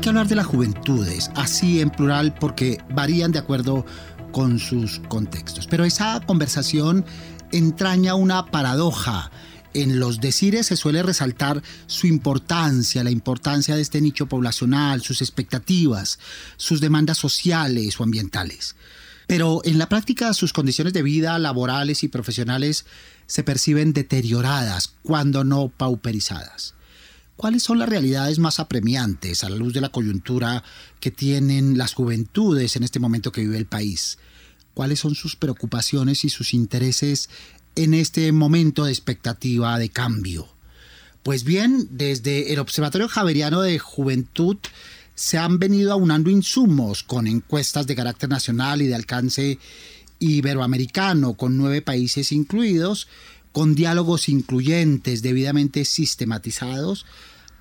Hay que hablar de las juventudes, así en plural, porque varían de acuerdo con sus contextos. Pero esa conversación entraña una paradoja en los decires se suele resaltar su importancia, la importancia de este nicho poblacional, sus expectativas, sus demandas sociales o ambientales. Pero en la práctica sus condiciones de vida laborales y profesionales se perciben deterioradas, cuando no pauperizadas. ¿Cuáles son las realidades más apremiantes a la luz de la coyuntura que tienen las juventudes en este momento que vive el país? ¿Cuáles son sus preocupaciones y sus intereses en este momento de expectativa de cambio? Pues bien, desde el Observatorio Javeriano de Juventud se han venido aunando insumos con encuestas de carácter nacional y de alcance iberoamericano, con nueve países incluidos, con diálogos incluyentes debidamente sistematizados,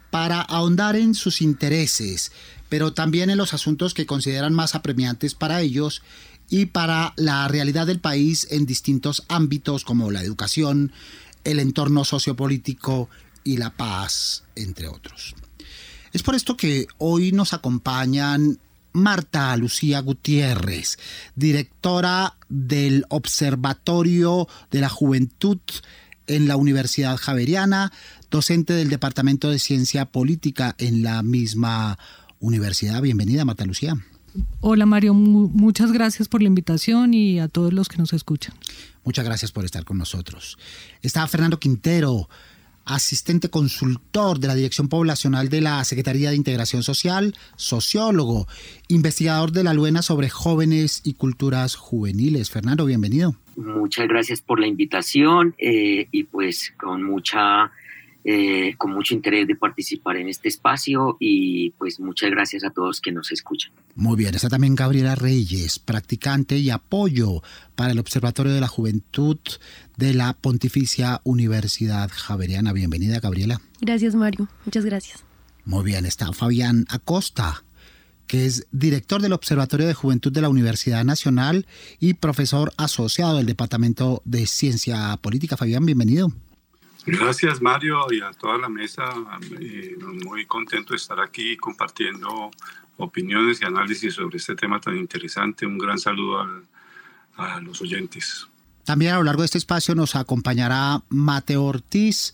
para ahondar en sus intereses, pero también en los asuntos que consideran más apremiantes para ellos y para la realidad del país en distintos ámbitos como la educación, el entorno sociopolítico y la paz, entre otros. Es por esto que hoy nos acompañan Marta Lucía Gutiérrez, directora del Observatorio de la Juventud en la Universidad Javeriana, docente del Departamento de Ciencia Política en la misma universidad. Bienvenida, Marta Lucía. Hola Mario, muchas gracias por la invitación y a todos los que nos escuchan. Muchas gracias por estar con nosotros. Está Fernando Quintero, asistente consultor de la Dirección Poblacional de la Secretaría de Integración Social, sociólogo, investigador de la Luena sobre jóvenes y culturas juveniles. Fernando, bienvenido. Muchas gracias por la invitación eh, y pues con mucha eh, con mucho interés de participar en este espacio y pues muchas gracias a todos que nos escuchan. Muy bien, está también Gabriela Reyes, practicante y apoyo para el Observatorio de la Juventud de la Pontificia Universidad Javeriana. Bienvenida, Gabriela. Gracias, Mario. Muchas gracias. Muy bien, está Fabián Acosta, que es director del Observatorio de Juventud de la Universidad Nacional y profesor asociado del Departamento de Ciencia Política. Fabián, bienvenido. Gracias Mario y a toda la mesa. muy contento de estar aquí compartiendo opiniones y análisis sobre este tema tan interesante. Un gran saludo a los oyentes. También a lo largo de este espacio nos acompañará Mateo Ortiz,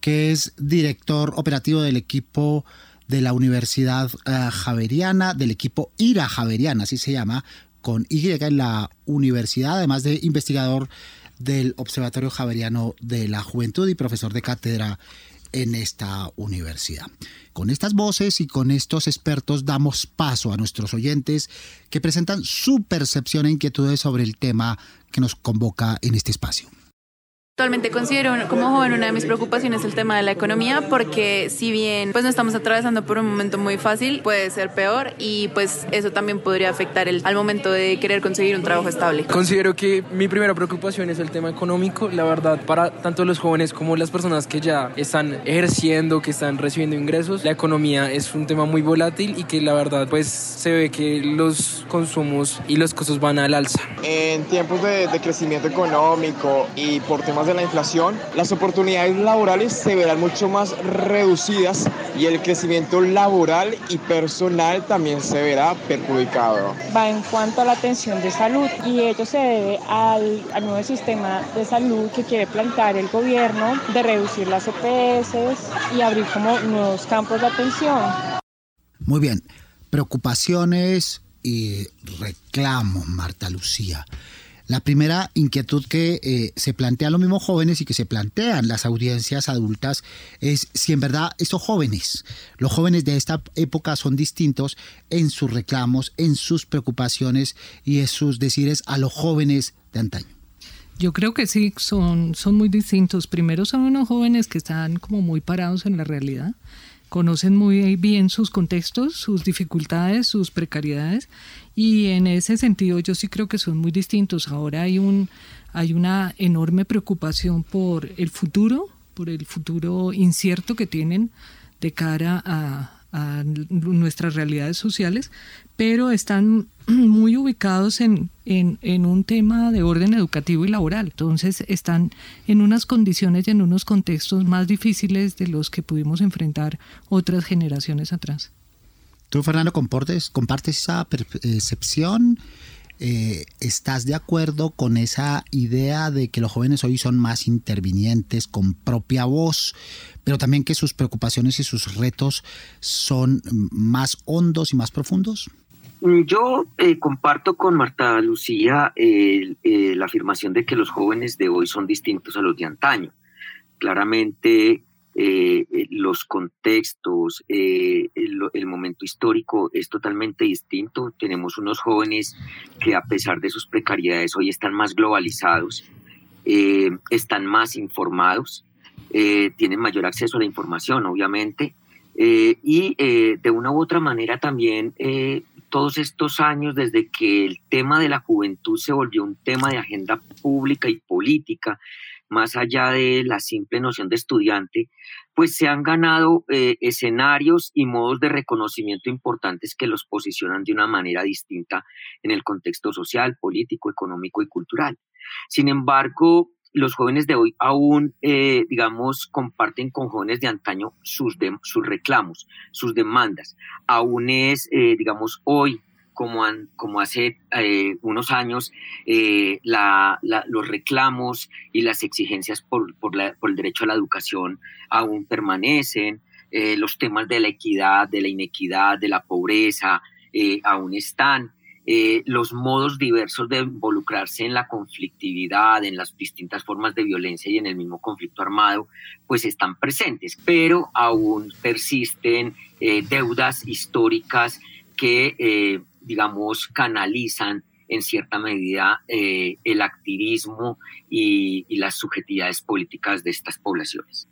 que es director operativo del equipo de la Universidad eh, Javeriana, del equipo IRA Javeriana, así se llama, con Y en la universidad, además de investigador del Observatorio Javeriano de la Juventud y profesor de cátedra en esta universidad. Con estas voces y con estos expertos damos paso a nuestros oyentes que presentan su percepción e inquietudes sobre el tema que nos convoca en este espacio. Actualmente considero como joven una de mis preocupaciones el tema de la economía porque si bien pues no estamos atravesando por un momento muy fácil, puede ser peor y pues eso también podría afectar el, al momento de querer conseguir un trabajo estable. Considero que mi primera preocupación es el tema económico, la verdad, para tanto los jóvenes como las personas que ya están ejerciendo, que están recibiendo ingresos, la economía es un tema muy volátil y que la verdad pues se ve que los consumos y los costos van al alza. En tiempos de, de crecimiento económico y por temas de la inflación, las oportunidades laborales se verán mucho más reducidas y el crecimiento laboral y personal también se verá perjudicado. Va en cuanto a la atención de salud y ello se debe al, al nuevo sistema de salud que quiere plantear el gobierno de reducir las EPS y abrir como nuevos campos de atención. Muy bien, preocupaciones y reclamos, Marta Lucía. La primera inquietud que eh, se plantean los mismos jóvenes y que se plantean las audiencias adultas es si en verdad estos jóvenes, los jóvenes de esta época son distintos en sus reclamos, en sus preocupaciones y en sus decires a los jóvenes de antaño. Yo creo que sí, son, son muy distintos. Primero son unos jóvenes que están como muy parados en la realidad, conocen muy bien sus contextos, sus dificultades, sus precariedades y en ese sentido yo sí creo que son muy distintos. Ahora hay un hay una enorme preocupación por el futuro, por el futuro incierto que tienen de cara a, nuestras realidades sociales, pero están muy ubicados en, en, un tema de orden educativo y laboral. Entonces están en unas condiciones y en unos contextos más difíciles de los que pudimos enfrentar otras generaciones atrás. ¿Tú, Fernando, compartes, esa percepción? Eh, ¿Estás de acuerdo con esa idea de que los jóvenes hoy son más intervinientes, con propia voz, pero también que sus preocupaciones y sus retos son más hondos y más profundos? Mm, yo eh, comparto con Marta Lucía eh, la afirmación de que los jóvenes de hoy son distintos a los de antaño. Claramente eh, eh, los contextos, eh, el, momento histórico es totalmente distinto. Tenemos unos jóvenes que a pesar de sus precariedades hoy están más globalizados, están más informados, tienen mayor acceso a la información, obviamente, y de una u otra manera también todos estos años desde que el tema de la juventud se volvió un tema de agenda pública y política, más allá de la simple noción de estudiante, pues se han ganado eh, escenarios y modos de reconocimiento importantes que los posicionan de una manera distinta en el contexto social, político, económico y cultural. Sin embargo, los jóvenes de hoy aún, eh, digamos, comparten con jóvenes de antaño sus, sus reclamos, sus demandas. Aún es, eh, digamos, hoy como, como hace eh, unos años, eh, los reclamos y las exigencias por, el derecho a la educación aún permanecen, eh, los temas de la equidad, de la inequidad, de la pobreza aún están. los modos diversos de involucrarse en la conflictividad, en las distintas formas de violencia y en el mismo conflicto armado, pues están presentes, pero aún persisten deudas históricas que digamos, canalizan en cierta medida eh, el activismo y, las subjetividades políticas de estas poblaciones.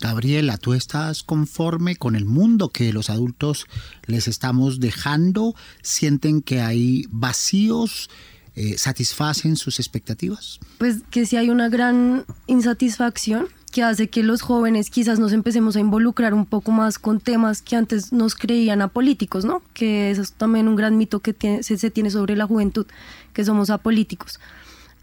Gabriela, ¿tú estás conforme con el mundo que los adultos les estamos dejando? ¿Sienten que hay vacíos? Eh, ¿Satisfacen sus expectativas? Pues que si hay una gran insatisfacción que hace que los jóvenes quizás nos empecemos a involucrar un poco más con temas que antes nos creían apolíticos, ¿no? Que eso es también un gran mito que se, tiene sobre la juventud, que somos apolíticos.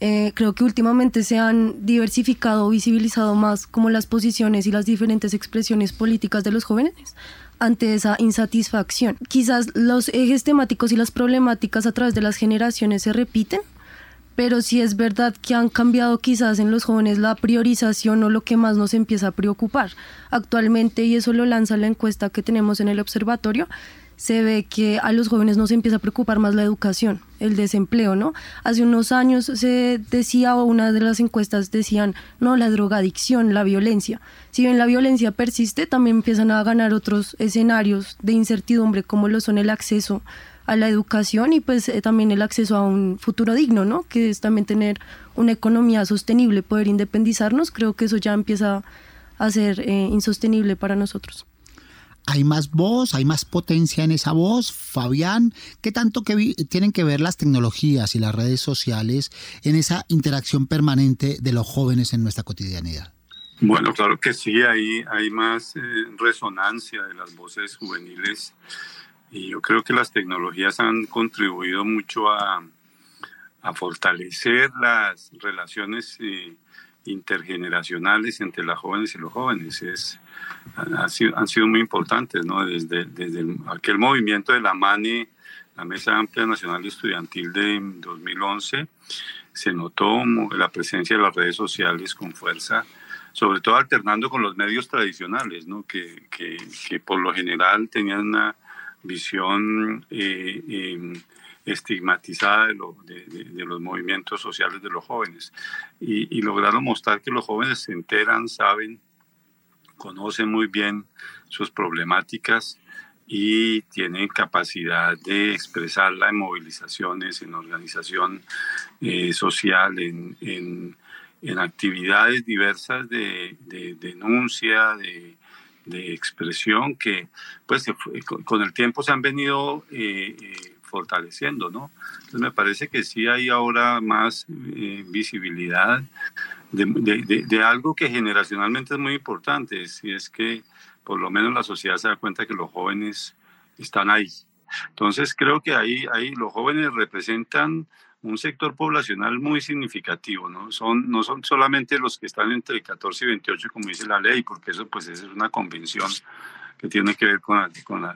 Eh, creo que últimamente se han diversificado, visibilizado más como las posiciones y las diferentes expresiones políticas de los jóvenes ante esa insatisfacción. Quizás los ejes temáticos y las problemáticas a través de las generaciones se repiten, pero sí es verdad que han cambiado quizás en los jóvenes la priorización o lo que más nos empieza a preocupar. Actualmente, y eso lo lanza la encuesta que tenemos en el observatorio, se ve que a los jóvenes nos empieza a preocupar más la educación, el desempleo, ¿no? Hace unos años se decía, o una de las encuestas decían, no, la drogadicción, la violencia. Si bien la violencia persiste, también empiezan a ganar otros escenarios de incertidumbre, como lo son el acceso a la educación y pues eh, también el acceso a un futuro digno, ¿no? Que es también tener una economía sostenible, poder independizarnos, creo que eso ya empieza a ser eh, insostenible para nosotros. ¿Hay más voz? ¿Hay más potencia en esa voz? Fabián, ¿qué tanto que tienen que ver las tecnologías y las redes sociales en esa interacción permanente de los jóvenes en nuestra cotidianidad? Bueno, claro que sí, hay, hay más eh, resonancia de las voces juveniles y yo creo que las tecnologías han contribuido mucho a, a fortalecer las relaciones eh, intergeneracionales entre las jóvenes y los jóvenes. Es, han, sido, muy importantes, ¿no? Desde, desde aquel movimiento de la MANE, la Mesa Amplia Nacional Estudiantil de 2011, se notó la presencia de las redes sociales con fuerza, sobre todo alternando con los medios tradicionales, ¿no? que, que, que por lo general tenían una visión eh, em, estigmatizada de, los movimientos sociales de los jóvenes. Y, lograron mostrar que los jóvenes se enteran, saben, conocen muy bien sus problemáticas y tienen capacidad de expresarla en movilizaciones, en organización eh, social, en, en, en, actividades diversas de, de denuncia, de, de, expresión que pues con el tiempo se han venido eh, eh, fortaleciendo, ¿no? Entonces me parece que sí hay ahora más visibilidad de, de, algo que generacionalmente es muy importante, si es que por lo menos la sociedad se da cuenta que los jóvenes están ahí. Entonces creo que ahí, ahí los jóvenes representan un sector poblacional muy significativo, ¿no? Son, no son solamente los que están entre 14 y 28, como dice la ley, porque eso pues es una convención que tiene que ver con,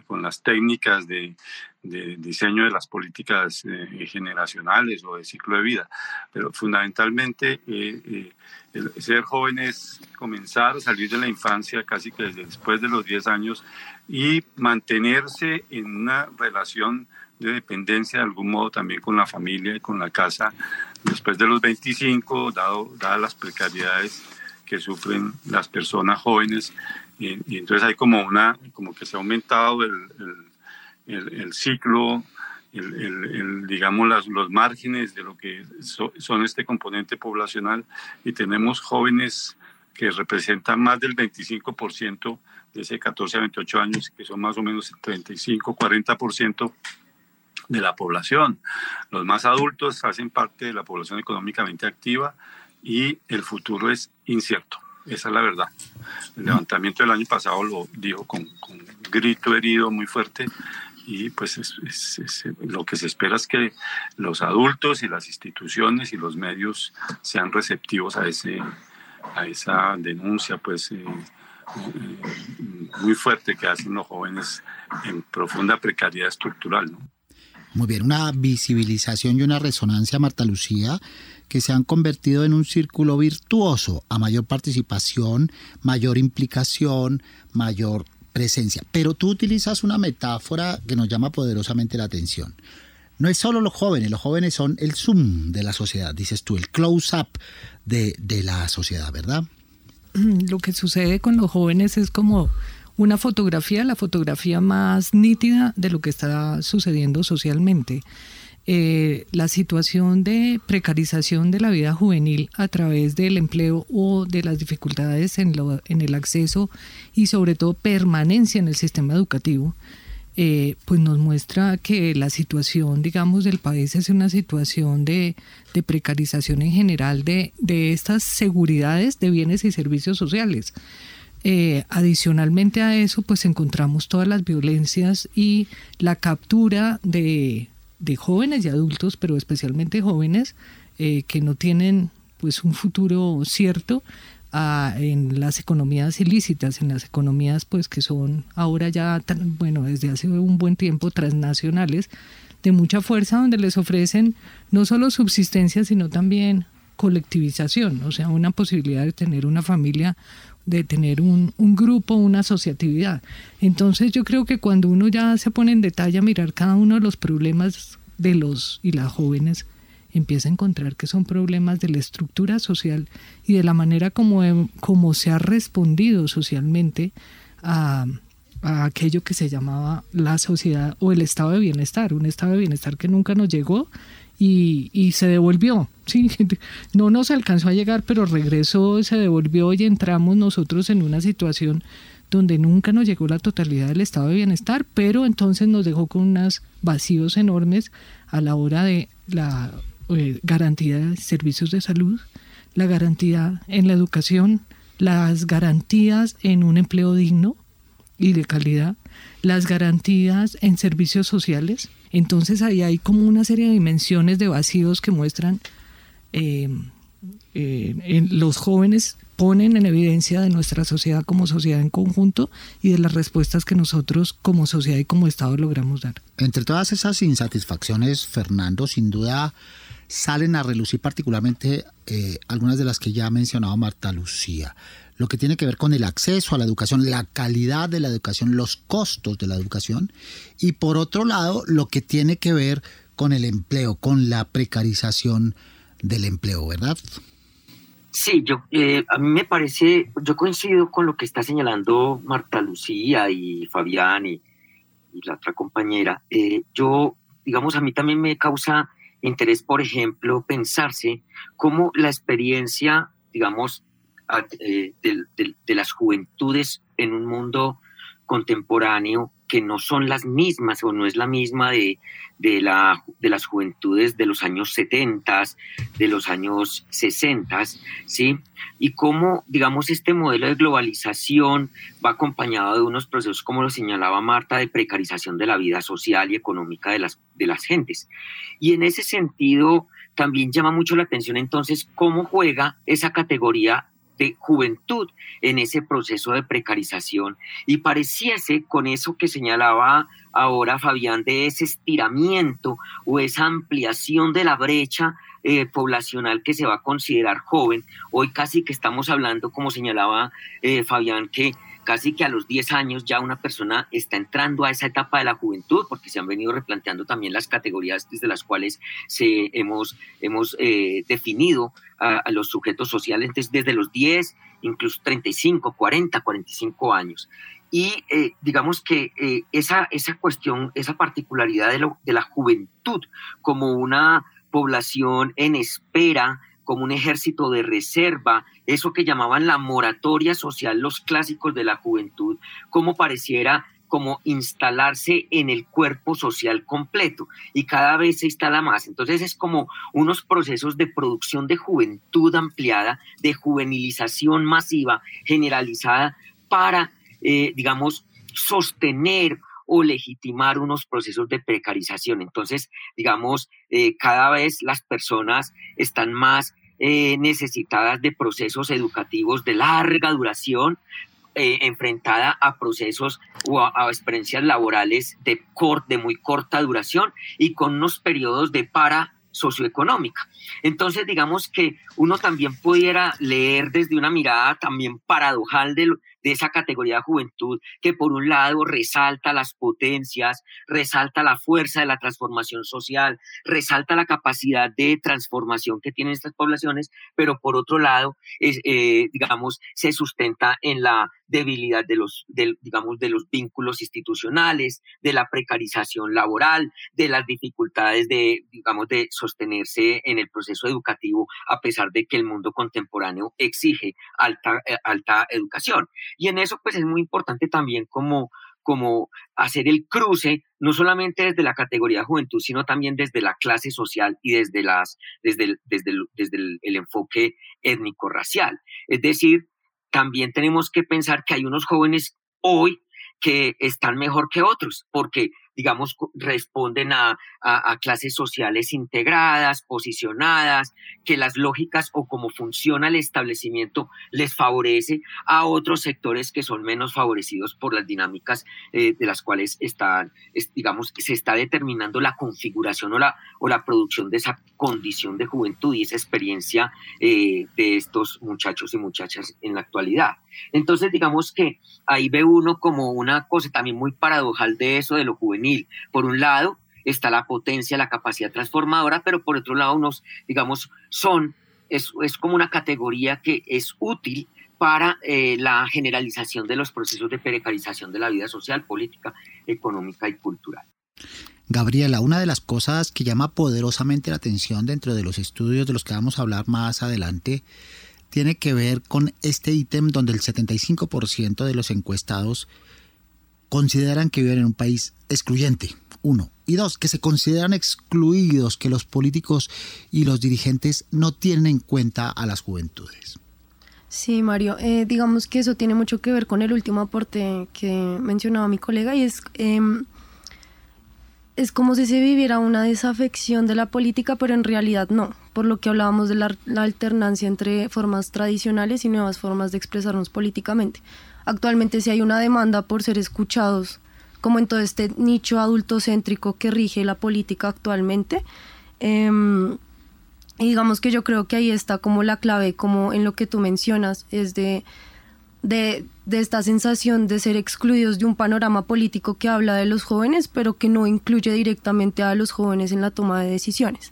con, las técnicas de, diseño de las políticas eh, generacionales o de ciclo de vida. Pero fundamentalmente eh, eh, ser joven es comenzar a salir de la infancia casi que después de los 10 años y mantenerse en una relación de dependencia de algún modo también con la familia y con la casa. Después de los 25, dado, dadas las precariedades que sufren las personas jóvenes y, entonces hay como una, como que se ha aumentado el, el, el, ciclo, el, digamos, las, los márgenes de lo que son este componente poblacional y tenemos jóvenes que representan más del 25% de ese 14 a 28 años, que son más o menos el 35, 40% de la población. Los más adultos hacen parte de la población económicamente activa y el futuro es incierto. Esa es la verdad. El levantamiento del año pasado lo dijo con, con grito herido muy fuerte y pues lo que se espera es que los adultos y las instituciones y los medios sean receptivos a ese a esa denuncia pues eh, eh, muy fuerte que hacen los jóvenes en profunda precariedad estructural ¿no? Muy bien, una visibilización y una resonancia, Marta Lucía, que se han convertido en un círculo virtuoso a mayor participación, mayor implicación, mayor presencia. Pero tú utilizas una metáfora que nos llama poderosamente la atención. No es solo los jóvenes, los jóvenes son el zoom de la sociedad, dices tú, el close-up de, de la sociedad, ¿verdad? Lo que sucede con los jóvenes es como una fotografía, la fotografía más nítida de lo que está sucediendo socialmente. Eh, la situación de precarización de la vida juvenil a través del empleo o de las dificultades en, en el acceso y sobre todo permanencia en el sistema educativo, eh, pues nos muestra que la situación, digamos, del país es una situación de, de precarización en general de, de, estas seguridades de bienes y servicios sociales. Eh, adicionalmente a eso, pues encontramos todas las violencias y la captura de, jóvenes y adultos, pero especialmente jóvenes eh, que no tienen pues un futuro cierto ah, en las economías ilícitas, en las economías pues que son ahora ya, bueno, desde hace un buen tiempo transnacionales, de mucha fuerza, donde les ofrecen no solo subsistencia, sino también colectivización, o sea, una posibilidad de tener una familia de tener un, un, grupo, una asociatividad. Entonces yo creo que cuando uno ya se pone en detalle a mirar cada uno de los problemas de los y las jóvenes, empieza a encontrar que son problemas de la estructura social y de la manera como, como se ha respondido socialmente a, a aquello que se llamaba la sociedad o el estado de bienestar, un estado de bienestar que nunca nos llegó y, se devolvió. Sí, no nos alcanzó a llegar, pero regresó, se devolvió y entramos nosotros en una situación donde nunca nos llegó la totalidad del estado de bienestar, pero entonces nos dejó con unos vacíos enormes a la hora de la eh, garantía de servicios de salud, la garantía en la educación, las garantías en un empleo digno y de calidad, las garantías en servicios sociales, entonces ahí hay como una serie de dimensiones de vacíos que muestran eh, eh, en los jóvenes ponen en evidencia de nuestra sociedad como sociedad en conjunto y de las respuestas que nosotros como sociedad y como Estado logramos dar. Entre todas esas insatisfacciones, Fernando, sin duda salen a relucir particularmente eh, algunas de las que ya ha mencionado Marta Lucía lo que tiene que ver con el acceso a la educación, la calidad de la educación, los costos de la educación, y por otro lado, lo que tiene que ver con el empleo, con la precarización del empleo, ¿verdad? Sí, yo eh, a mí me parece, yo coincido con lo que está señalando Marta Lucía y Fabián y, la otra compañera, eh, yo, digamos, a mí también me causa interés, por ejemplo, pensarse cómo la experiencia, digamos, eh, de, las juventudes en un mundo contemporáneo que no son las mismas o no es la misma de, de, la, de las juventudes de los años 70, de los años 60, ¿sí? Y cómo, digamos, este modelo de globalización va acompañado de unos procesos, como lo señalaba Marta, de precarización de la vida social y económica de las, de las gentes. Y en ese sentido, también llama mucho la atención entonces cómo juega esa categoría de juventud en ese proceso de precarización. Y pareciese con eso que señalaba ahora Fabián de ese estiramiento o esa ampliación de la brecha eh, poblacional que se va a considerar joven. Hoy casi que estamos hablando, como señalaba eh, Fabián, que casi que a los 10 años ya una persona está entrando a esa etapa de la juventud, porque se han venido replanteando también las categorías desde las cuales se hemos, hemos eh, definido a, los sujetos sociales desde los 10, incluso 35, 40, 45 años. Y eh, digamos que eh, esa, esa cuestión, esa particularidad de, de la juventud como una población en espera, como un ejército de reserva, eso que llamaban la moratoria social, los clásicos de la juventud, como pareciera como instalarse en el cuerpo social completo y cada vez se instala más. Entonces es como unos procesos de producción de juventud ampliada, de juvenilización masiva, generalizada, para, eh, digamos, sostener o legitimar unos procesos de precarización. Entonces, digamos, eh, cada vez las personas están más eh, necesitadas de procesos educativos de larga duración, eh, enfrentada a procesos o a, experiencias laborales de, de muy corta duración y con unos periodos de para socioeconómica. Entonces, digamos que uno también pudiera leer desde una mirada también paradojal de, de esa categoría de juventud que por un lado resalta las potencias, resalta la fuerza de la transformación social, resalta la capacidad de transformación que tienen estas poblaciones, pero por otro lado, es, eh, digamos, se sustenta en la debilidad de los, digamos, de los vínculos institucionales, de la precarización laboral, de las dificultades de, digamos, de sostenerse en el proceso educativo, a pesar de que el mundo contemporáneo exige alta, eh, alta educación. Y en eso, pues es muy importante también como, como hacer el cruce, no solamente desde la categoría juventud, sino también desde la clase social y desde, las, desde, el, desde, desde el, enfoque étnico-racial. Es decir, también tenemos que pensar que hay unos jóvenes hoy que están mejor que otros, porque digamos, responden a, clases sociales integradas, posicionadas, que las lógicas o cómo funciona el establecimiento les favorece a otros sectores que son menos favorecidos por las dinámicas eh, de las cuales están, digamos, se está determinando la configuración o la, o la producción de esa condición de juventud y esa experiencia eh, de estos muchachos y muchachas en la actualidad. Entonces, digamos que ahí ve uno como una cosa también muy paradojal de eso, de lo juvenil por un lado está la potencia, la capacidad transformadora, pero por otro lado unos, digamos, son, es, como una categoría que es útil para eh, la generalización de los procesos de precarización de la vida social, política, económica y cultural. Gabriela, una de las cosas que llama poderosamente la atención dentro de los estudios de los que vamos a hablar más adelante tiene que ver con este ítem donde el 75% de los encuestados consideran que viven en un país excluyente, uno. Y dos, que se consideran excluidos, que los políticos y los dirigentes no tienen en cuenta a las juventudes. Sí, Mario, eh, digamos que eso tiene mucho que ver con el último aporte que mencionaba mi colega y es, em, es como si se viviera una desafección de la política, pero en realidad no, por lo que hablábamos de la alternancia entre formas tradicionales y nuevas formas de expresarnos políticamente. Actualmente sí hay una demanda por ser escuchados, como en todo este nicho adultocéntrico que rige la política actualmente. Em, y digamos que yo creo que ahí está como la clave, como en lo que tú mencionas, es de, de, de, esta sensación de ser excluidos de un panorama político que habla de los jóvenes, pero que no incluye directamente a los jóvenes en la toma de decisiones.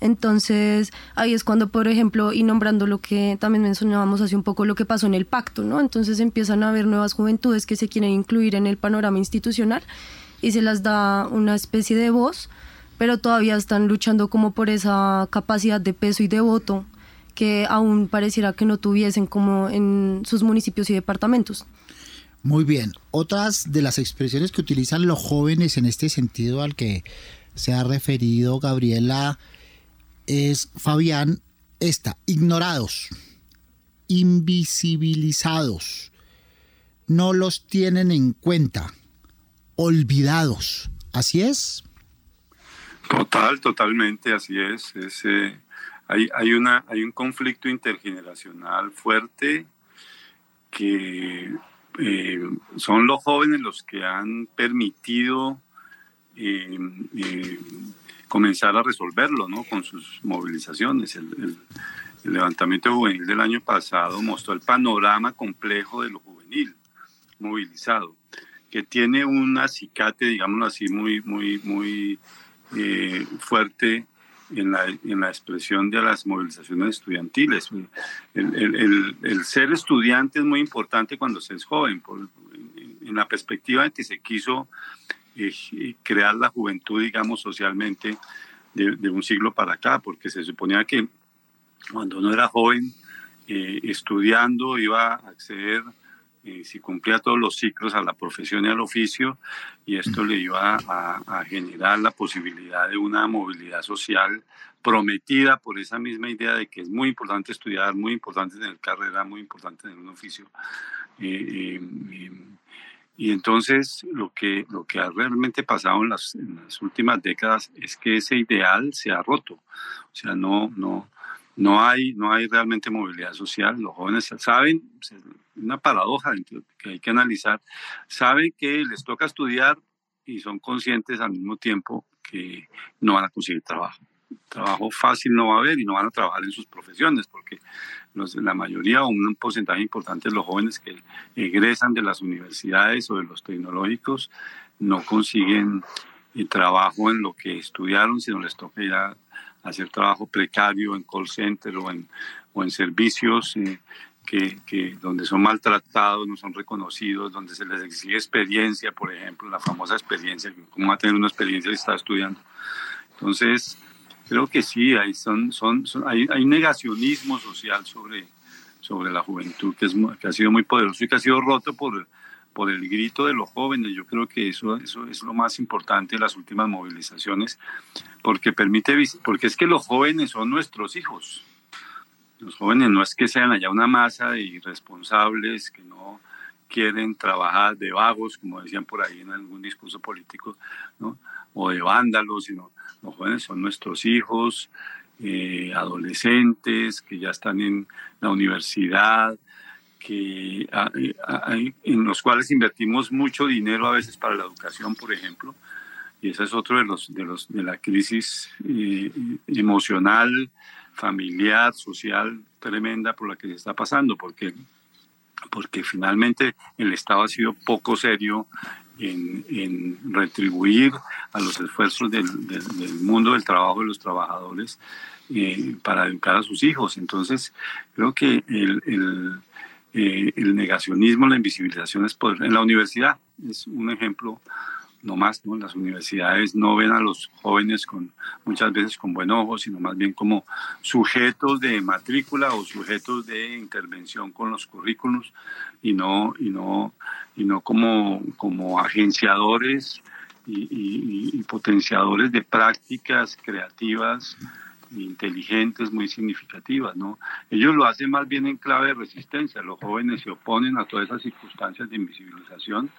Entonces, ahí es cuando, por ejemplo, y nombrando lo que también mencionábamos hace un poco, lo que pasó en el pacto, ¿no? Entonces empiezan a haber nuevas juventudes que se quieren incluir en el panorama institucional y se las da una especie de voz, pero todavía están luchando como por esa capacidad de peso y de voto que aún pareciera que no tuviesen como en sus municipios y departamentos. Muy bien. Otras de las expresiones que utilizan los jóvenes en este sentido al que se ha referido Gabriela es, Fabián, esta, ignorados, invisibilizados, no los tienen en cuenta, olvidados. ¿Así es? Total, totalmente, así es. es eh, hay, una, hay un conflicto intergeneracional fuerte que eh, son los jóvenes los que han permitido eh, comenzar a resolverlo ¿no? con sus movilizaciones. El, levantamiento juvenil del año pasado mostró el panorama complejo de lo juvenil movilizado, que tiene un acicate, digámoslo así, muy, muy, muy eh, fuerte en la, en la, expresión de las movilizaciones estudiantiles. El, el, el, ser estudiante es muy importante cuando se es joven, por, en la perspectiva en que se quiso eh, crear la juventud, digamos, socialmente de, de, un siglo para acá, porque se suponía que cuando uno era joven, eh, estudiando, iba a acceder eh, si cumplía todos los ciclos a la profesión y al oficio, y esto le iba a, generar la posibilidad de una movilidad social prometida por esa misma idea de que es muy importante estudiar, muy importante tener carrera, muy importante tener un oficio. Eh, eh, y entonces lo que, lo que ha realmente pasado en las, en las, últimas décadas es que ese ideal se ha roto. O sea, no, no, no hay, no hay realmente movilidad social. Los jóvenes saben, una paradoja que hay que analizar, saben que les toca estudiar y son conscientes al mismo tiempo que no van a conseguir trabajo. Trabajo fácil no va a haber y no van a trabajar en sus profesiones porque la mayoría o un porcentaje importante de los jóvenes que egresan de las universidades o de los tecnológicos no consiguen eh, trabajo en lo que estudiaron, sino les toca ir a hacer trabajo precario en call center o en, o en servicios eh, que, que, donde son maltratados, no son reconocidos, donde se les exige experiencia, por ejemplo, la famosa experiencia, cómo va a tener una experiencia si está estudiando. Entonces, creo que sí, hay, son, son, hay, hay negacionismo social sobre, sobre la juventud que, es, que ha sido muy poderoso y que ha sido roto por, por el grito de los jóvenes. Yo creo que eso, eso es lo más importante de las últimas movilizaciones, porque permite, porque es que los jóvenes son nuestros hijos. Los jóvenes no es que sean allá una masa de irresponsables que no quieren trabajar de vagos, como decían por ahí en algún discurso político, ¿no? o de vándalos, sino los jóvenes son nuestros hijos, eh, adolescentes que ya están en la universidad, que en los cuales invertimos mucho dinero a veces para la educación, por ejemplo, y ese es otro de los de los de la crisis eh, emocional, familiar, social tremenda por la que se está pasando, porque porque finalmente el Estado ha sido poco serio en, en retribuir a los esfuerzos del, del, mundo del trabajo de los trabajadores eh, para educar a sus hijos. Entonces, creo que el, el eh, el negacionismo, la invisibilización es poder. En la universidad es un ejemplo no más, ¿no? Las universidades no ven a los jóvenes con muchas veces con buen ojo, sino más bien como sujetos de matrícula o sujetos de intervención con los currículos y no, y no, y no como, como agenciadores y, y, y potenciadores de prácticas creativas inteligentes, muy significativas, ¿no? Ellos lo hacen más bien en clave de resistencia, los jóvenes se oponen a todas esas circunstancias de invisibilización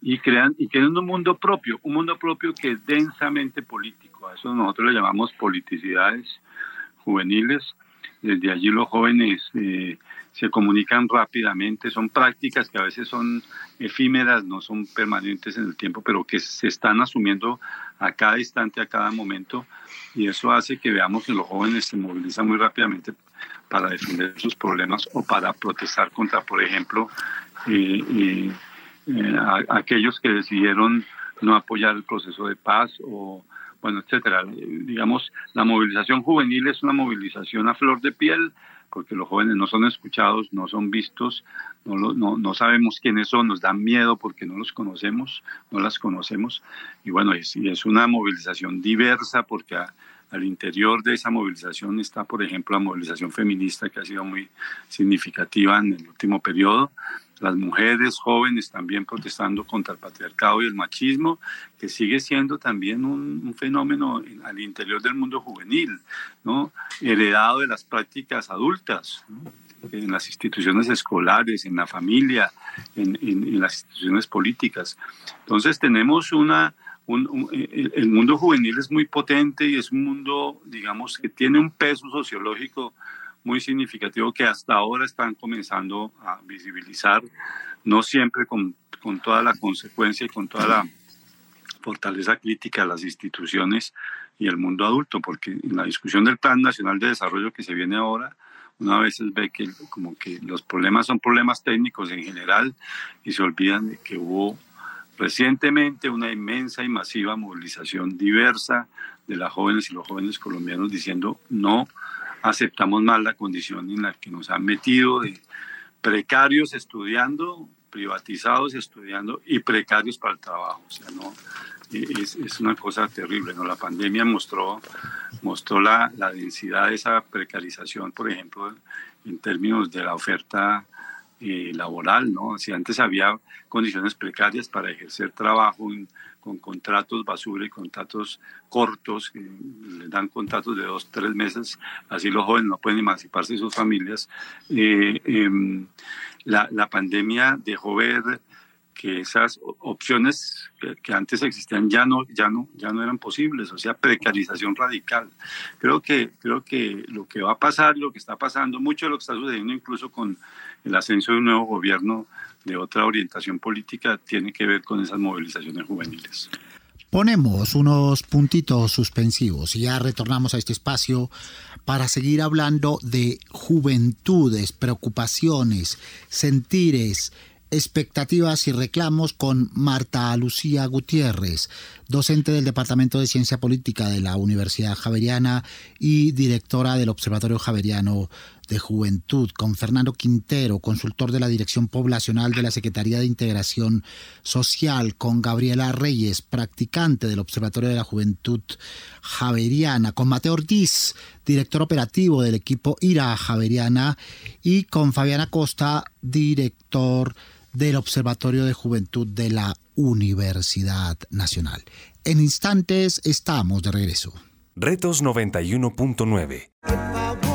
y crean, y crean un mundo propio, un mundo propio que es densamente político, a eso nosotros le llamamos politicidades juveniles, desde allí los jóvenes eh, se comunican rápidamente, son prácticas que a veces son efímeras, no son permanentes en el tiempo, pero que se están asumiendo a cada instante, a cada momento, y eso hace que veamos que los jóvenes se movilizan muy rápidamente para defender sus problemas o para protestar contra, por ejemplo, eh, aquellos que decidieron no apoyar el proceso de paz o bueno, etcétera. Digamos, la movilización juvenil es una movilización a flor de piel porque los jóvenes no son escuchados, no son vistos, no, no, no, sabemos quiénes son, nos dan miedo porque no los conocemos, no las conocemos. Y bueno, es, es una movilización diversa porque al interior de esa movilización está, por ejemplo, la movilización feminista que ha sido muy significativa en el último periodo las mujeres jóvenes también protestando contra el patriarcado y el machismo, que sigue siendo también un, fenómeno al interior del mundo juvenil, ¿no? heredado de las prácticas adultas. en las instituciones escolares, en la familia, en, las instituciones políticas. Entonces tenemos una, el, mundo juvenil es muy potente y es un mundo, digamos, que tiene un peso sociológico muy significativo que hasta ahora están comenzando a visibilizar, no siempre con, con toda la consecuencia y con toda la fortaleza crítica a las instituciones y el mundo adulto, porque en la discusión del Plan Nacional de Desarrollo que se viene ahora, una vez ve que como que los problemas son problemas técnicos en general y se olvidan de que hubo recientemente una inmensa y masiva movilización diversa de las jóvenes y los jóvenes colombianos diciendo no aceptamos más la condición en la que nos han metido de precarios estudiando, privatizados estudiando y precarios para el trabajo. No, es, es una cosa terrible. ¿no? La pandemia mostró, mostró la, la, densidad de esa precarización, por ejemplo, en términos de la oferta laboral. ¿no? Si antes había condiciones precarias para ejercer trabajo con contratos basura y contratos cortos, que les dan contratos de dos, tres meses, así los jóvenes no pueden emanciparse de sus familias. Eh, em, la, pandemia dejó ver que esas opciones que, antes existían ya no, ya, no, ya no eran posibles, o sea, precarización radical. Creo que, creo que lo que va a pasar, lo que está pasando, mucho de lo que está sucediendo incluso con el ascenso de un nuevo gobierno de otra orientación política tiene que ver con esas movilizaciones juveniles. Ponemos unos puntitos suspensivos y ya retornamos a este espacio para seguir hablando de juventudes, preocupaciones, sentires, expectativas y reclamos con Marta Lucía Gutiérrez, docente del Departamento de Ciencia Política de la Universidad Javeriana y directora del Observatorio Javeriano de Juventud, con Fernando Quintero, consultor de la Dirección Poblacional de la Secretaría de Integración Social, con Gabriela Reyes, practicante del Observatorio de la Juventud Javeriana, con Mateo Ortiz, director operativo del equipo IRA Javeriana, y con Fabiana Costa, director del Observatorio de Juventud de la Universidad Nacional. En instantes estamos de regreso. Retos 91.9.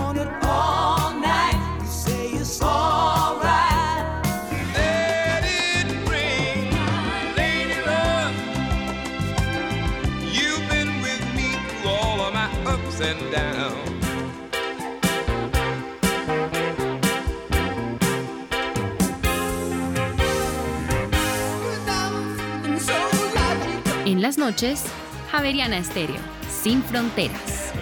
En las noches, Javeriana Estéreo, sin fronteras.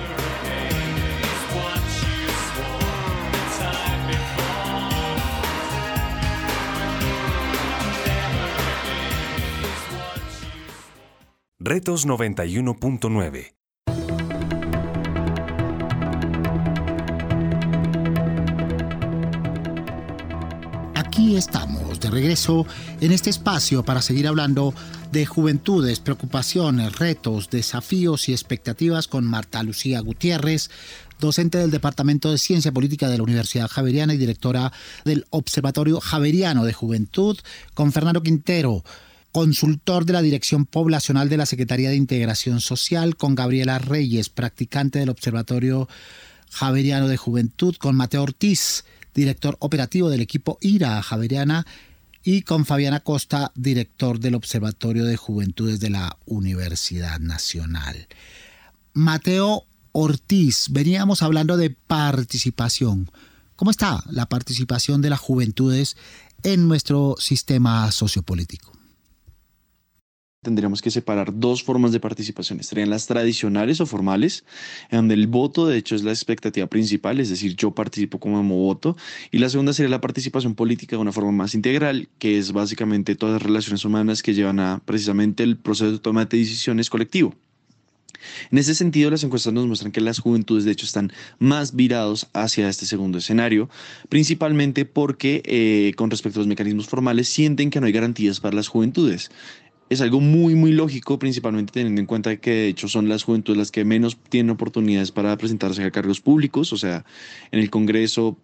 Retos 91.9 regreso en este espacio para seguir hablando de juventudes, preocupaciones, retos, desafíos y expectativas con Marta Lucía Gutiérrez, docente del Departamento de Ciencia Política de la Universidad Javeriana y directora del Observatorio Javeriano de Juventud, con Fernando Quintero, consultor de la Dirección Poblacional de la Secretaría de Integración Social, con Gabriela Reyes, practicante del Observatorio Javeriano de Juventud, con Mateo Ortiz, director operativo del equipo IRA Javeriana, y con Fabiana Costa, director del Observatorio de Juventudes de la Universidad Nacional. Mateo Ortiz, veníamos hablando de participación. ¿Cómo está la participación de las juventudes en nuestro sistema sociopolítico? Tendríamos que separar dos formas de participación. Estarían las tradicionales o formales, en donde el voto de hecho es la expectativa principal, es decir, yo participo como voto. Y la segunda sería la participación política de una forma más integral, que es básicamente todas las relaciones humanas que llevan a precisamente el proceso de toma de decisiones colectivo. En ese sentido, las encuestas nos muestran que las juventudes de hecho están más virados hacia este segundo escenario, principalmente porque eh, con respecto a los mecanismos formales sienten que no hay garantías para las juventudes es algo muy, muy lógico, principalmente teniendo en cuenta que de hecho son las juventudes las que menos tienen oportunidades para presentarse a cargos públicos, o sea, en el Congreso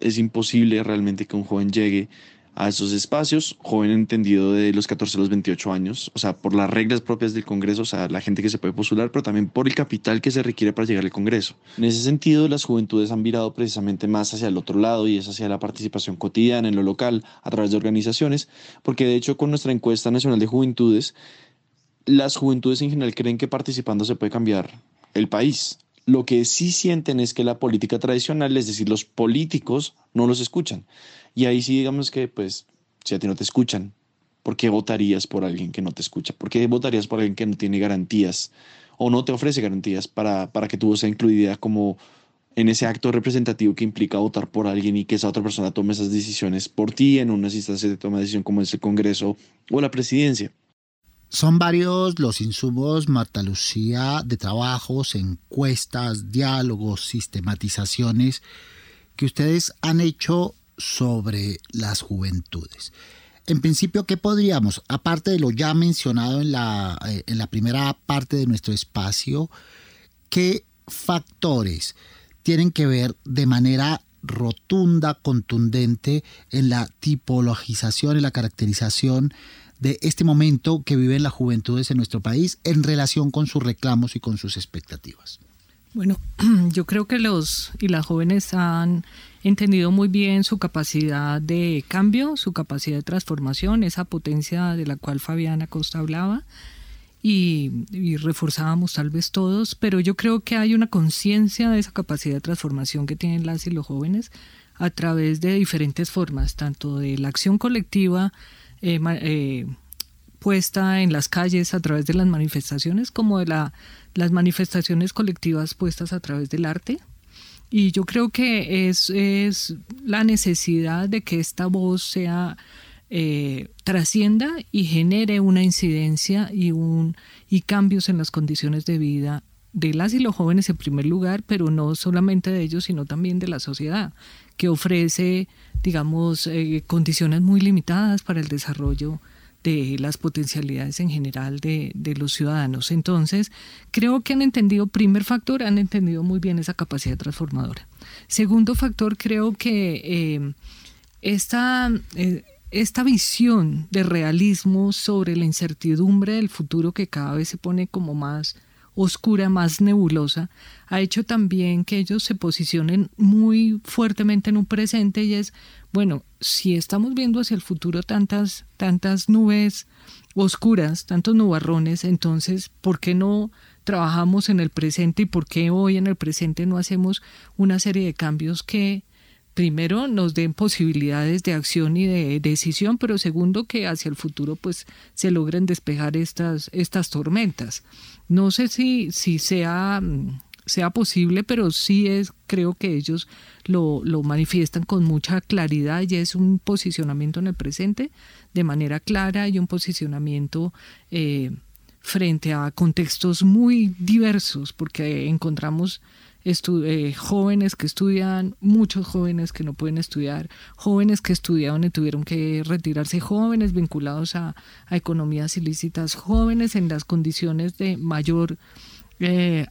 es imposible realmente que un joven llegue a esos espacios, joven entendido de los 14 a los 28 años, o sea, por las reglas propias del Congreso, o sea, la gente que se puede postular, pero también por el capital que se requiere para llegar al Congreso. En ese sentido, las juventudes han virado precisamente más hacia el otro lado y es hacia la participación cotidiana en lo local a través de organizaciones, porque de hecho con nuestra encuesta nacional de juventudes, las juventudes en general creen que participando se puede cambiar el país. Lo que sí sienten es que la política tradicional, es decir, los políticos, no los escuchan. Y ahí sí digamos que, pues, si a ti no te escuchan, ¿por qué votarías por alguien que no te escucha? ¿Por qué votarías por alguien que no tiene garantías o no te ofrece garantías para, para que tu sea incluida como en ese acto representativo que implica votar por alguien y que esa otra persona tome esas decisiones por ti en unas instancias de toma de decisión como es el Congreso o la presidencia? Son varios los insumos, Marta Lucía, de trabajos, encuestas, diálogos, sistematizaciones que ustedes han hecho sobre las juventudes. En principio, ¿qué podríamos, aparte de lo ya mencionado en la, eh, en la primera parte de nuestro espacio, qué factores tienen que ver de manera rotunda, contundente en la tipologización, en la caracterización de este momento que viven las juventudes en nuestro país en relación con sus reclamos y con sus expectativas? Bueno, yo creo que los y las jóvenes han entendido muy bien su capacidad de cambio, su capacidad de transformación, esa potencia de la cual Fabiana Costa hablaba y, reforzábamos tal vez todos, pero yo creo que hay una conciencia de esa capacidad de transformación que tienen las y los jóvenes a través de diferentes formas, tanto de la acción colectiva eh, eh, puesta en las calles a través de las manifestaciones como de la, las manifestaciones colectivas puestas a través del arte. Y yo creo que es, es la necesidad de que esta voz sea eh, trascienda y genere una incidencia y, un, y cambios en las condiciones de vida de las y los jóvenes en primer lugar, pero no solamente de ellos, sino también de la sociedad, que ofrece, digamos, eh, condiciones muy limitadas para el desarrollo de las potencialidades en general de, los ciudadanos. Entonces, creo que han entendido, primer factor, han entendido muy bien esa capacidad transformadora. Segundo factor, creo que eh, esta, eh, esta visión de realismo sobre la incertidumbre del futuro que cada vez se pone como más oscura, más nebulosa, ha hecho también que ellos se posicionen muy fuertemente en un presente y es, bueno, si estamos viendo hacia el futuro tantas, tantas nubes oscuras, tantos nubarrones, entonces, ¿por qué no trabajamos en el presente y por qué hoy en el presente no hacemos una serie de cambios que primero nos den posibilidades de acción y de decisión, pero segundo que hacia el futuro pues se logren despejar estas, estas tormentas. No sé si, si sea, sea posible, pero sí es, creo que ellos lo, lo, manifiestan con mucha claridad y es un posicionamiento en el presente de manera clara y un posicionamiento eh, frente a contextos muy diversos, porque encontramos eh, jóvenes que estudian, muchos jóvenes que no pueden estudiar, jóvenes que estudiaron y tuvieron que retirarse, jóvenes vinculados a, economías ilícitas, jóvenes en las condiciones de mayor eh,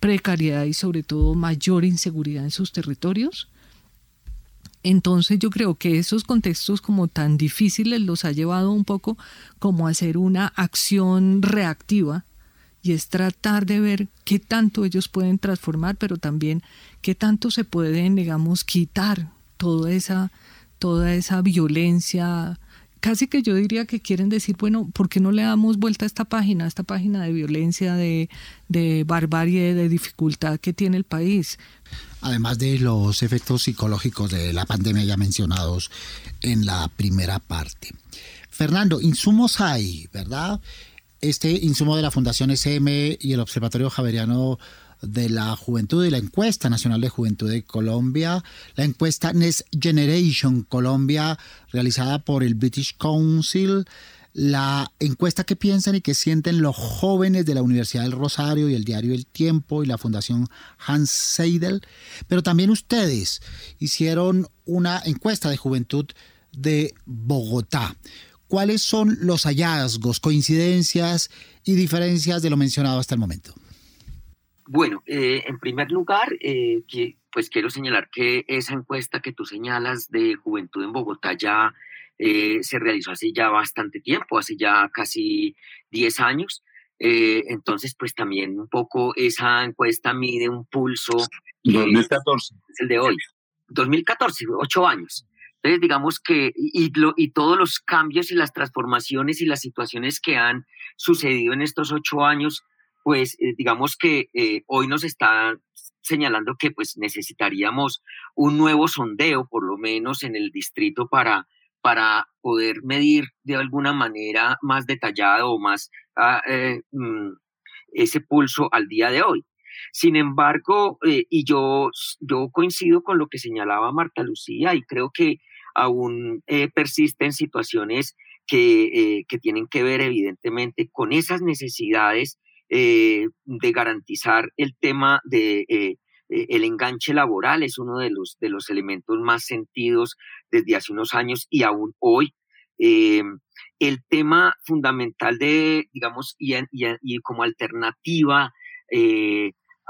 precariedad y sobre todo mayor inseguridad en sus territorios. Entonces yo creo que esos contextos como tan difíciles los ha llevado un poco como a hacer una acción reactiva y es tratar de ver qué tanto ellos pueden transformar, pero también qué tanto se pueden, digamos, quitar toda esa, toda esa violencia. Casi que yo diría que quieren decir, bueno, ¿por qué no le damos vuelta a esta página, a esta página de violencia, de, de barbarie, de dificultad que tiene el país? Además de los efectos psicológicos de la pandemia ya mencionados en la primera parte. Fernando, insumos hay, ¿verdad? Este insumo de la Fundación SM y el Observatorio Javeriano de la Juventud y la encuesta nacional de juventud de Colombia, la encuesta Next Generation Colombia realizada por el British Council. La encuesta que piensan y que sienten los jóvenes de la Universidad del Rosario y el diario El Tiempo y la Fundación Hans Seidel, pero también ustedes hicieron una encuesta de juventud de Bogotá. ¿Cuáles son los hallazgos, coincidencias y diferencias de lo mencionado hasta el momento? Bueno, eh, en primer lugar, eh, pues quiero señalar que esa encuesta que tú señalas de juventud en Bogotá ya eh, se realizó hace ya bastante tiempo, hace ya casi 10 años. entonces, pues también un poco esa encuesta mide un pulso. 2014. Es el de hoy. 2014, ocho años. Entonces, digamos que, y, y todos los cambios y las transformaciones y las situaciones que han sucedido en estos ocho años, pues eh, digamos que eh, hoy nos está señalando que pues necesitaríamos un nuevo sondeo, por lo menos en el distrito, para, para poder medir de alguna manera más detallado o más ah, eh, mm, ese pulso al día de hoy. Sin embargo, y yo, yo coincido con lo que señalaba Marta Lucía y creo que aún persisten situaciones que, que tienen que ver evidentemente con esas necesidades eh, de garantizar el tema de eh, eh, el enganche laboral es uno de los, de los elementos más sentidos desde hace unos años y aún hoy. el tema fundamental de, digamos, y, y, como alternativa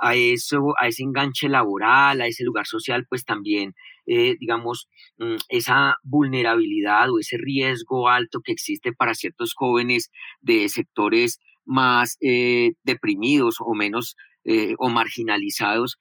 a eso, a ese enganche laboral, a ese lugar social, pues también, digamos, mm, esa vulnerabilidad o ese riesgo alto que existe para ciertos jóvenes de sectores más eh, deprimidos o menos eh, o marginalizados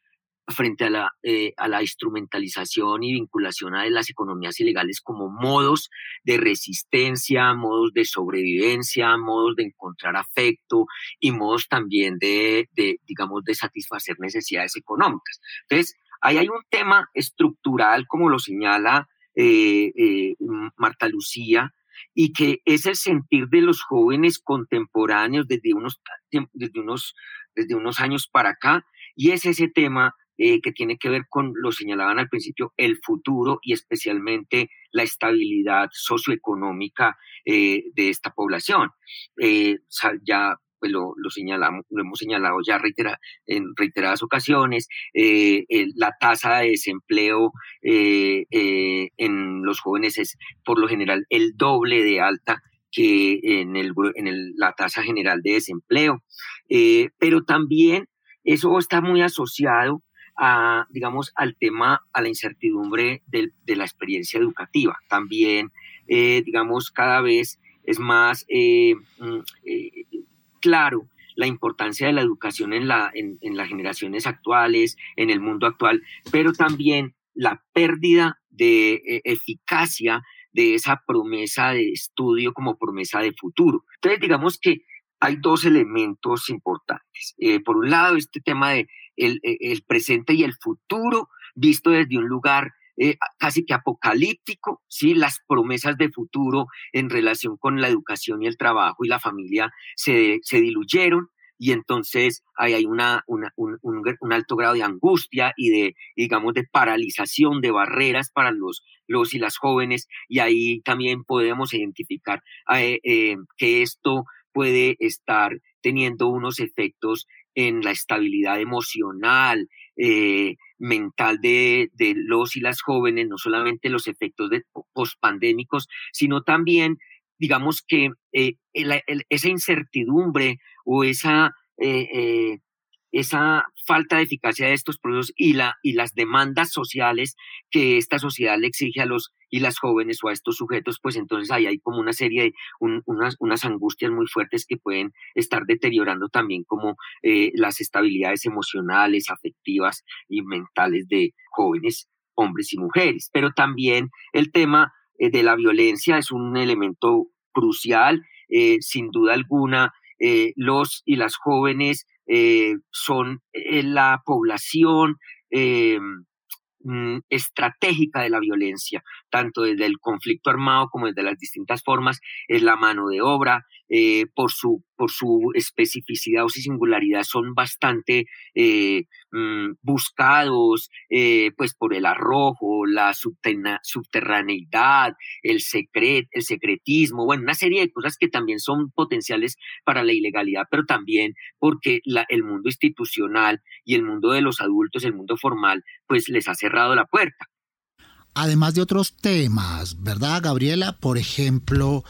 frente a la, eh, a la instrumentalización y vinculación a las economías ilegales como modos de resistencia, modos de sobrevivencia, modos de encontrar afecto y modos también de, de digamos, de satisfacer necesidades económicas. Entonces, ahí hay un tema estructural, como lo señala Marta Lucía, y que es el sentir de los jóvenes contemporáneos desde unos, desde unos, desde unos años para acá, y es ese tema eh, que tiene que ver con, lo señalaban al principio, el futuro y especialmente la estabilidad socioeconómica eh, de esta población. Eh, ya pues lo, señalamos, lo hemos señalado ya en reiteradas ocasiones, la tasa de desempleo en los jóvenes es por lo general el doble de alta que en, el, en la tasa general de desempleo, pero también eso está muy asociado digamos, al tema, a la incertidumbre de, la experiencia educativa. También, digamos, cada vez es más mm, claro la importancia de la educación en, la, en, las generaciones actuales, en el mundo actual, pero también la pérdida de eh, eficacia de esa promesa de estudio como promesa de futuro. Entonces, digamos que hay dos elementos importantes. Eh, por un lado, este tema de el, el, presente y el futuro, visto desde un lugar eh, casi que apocalíptico, ¿sí? las promesas de futuro en relación con la educación y el trabajo y la familia se, se diluyeron y entonces ahí hay una, una un, un, alto grado de angustia y de, digamos, de paralización de barreras para los, los y las jóvenes y ahí también podemos identificar eh, eh, que esto puede estar teniendo unos efectos en la estabilidad emocional, eh, mental de, los y las jóvenes, no solamente los efectos de pospandémicos, sino también, digamos que eh, esa incertidumbre o esa eh, esa falta de eficacia de estos procesos y, la, y las demandas sociales que esta sociedad le exige a los y las jóvenes o a estos sujetos, pues entonces ahí hay como una serie de unas, unas angustias muy fuertes que pueden estar deteriorando también como eh, las estabilidades emocionales, afectivas y mentales de jóvenes, hombres y mujeres. Pero también el tema eh, de la violencia es un elemento crucial, eh, sin duda alguna. los y las jóvenes eh, son eh, la población eh, mm, estratégica de la violencia, tanto desde el conflicto armado como desde las distintas formas, es la mano de obra, por su por su especificidad o su singularidad son bastante eh, mm, buscados eh, pues por el arrojo, la subterraneidad, el, secret, el secretismo, bueno, una serie de cosas que también son potenciales para la ilegalidad, pero también porque el mundo institucional y el mundo de los adultos, el mundo formal, pues les ha cerrado la puerta. Además de otros temas, ¿verdad, Gabriela? Por ejemplo,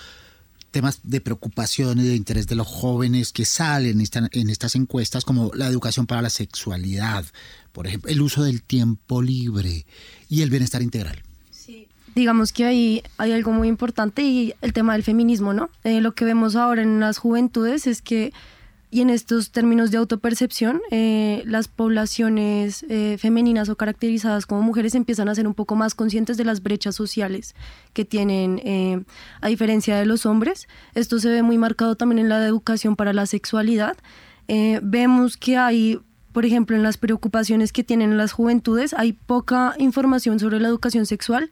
temas de preocupación y de interés de los jóvenes que salen en estas encuestas, como la educación para la sexualidad, por ejemplo, el uso del tiempo libre y el bienestar integral. Sí. Digamos que ahí hay algo muy importante y el tema del feminismo, ¿no? Eh, lo que vemos ahora en las juventudes es que y en estos términos de autopercepción, eh, las poblaciones eh, femeninas o caracterizadas como mujeres empiezan a ser un poco más conscientes de las brechas sociales que tienen eh, a diferencia de los hombres. Esto se ve muy marcado también en la educación para la sexualidad. vemos que hay, por ejemplo, en las preocupaciones que tienen las juventudes, hay poca información sobre la educación sexual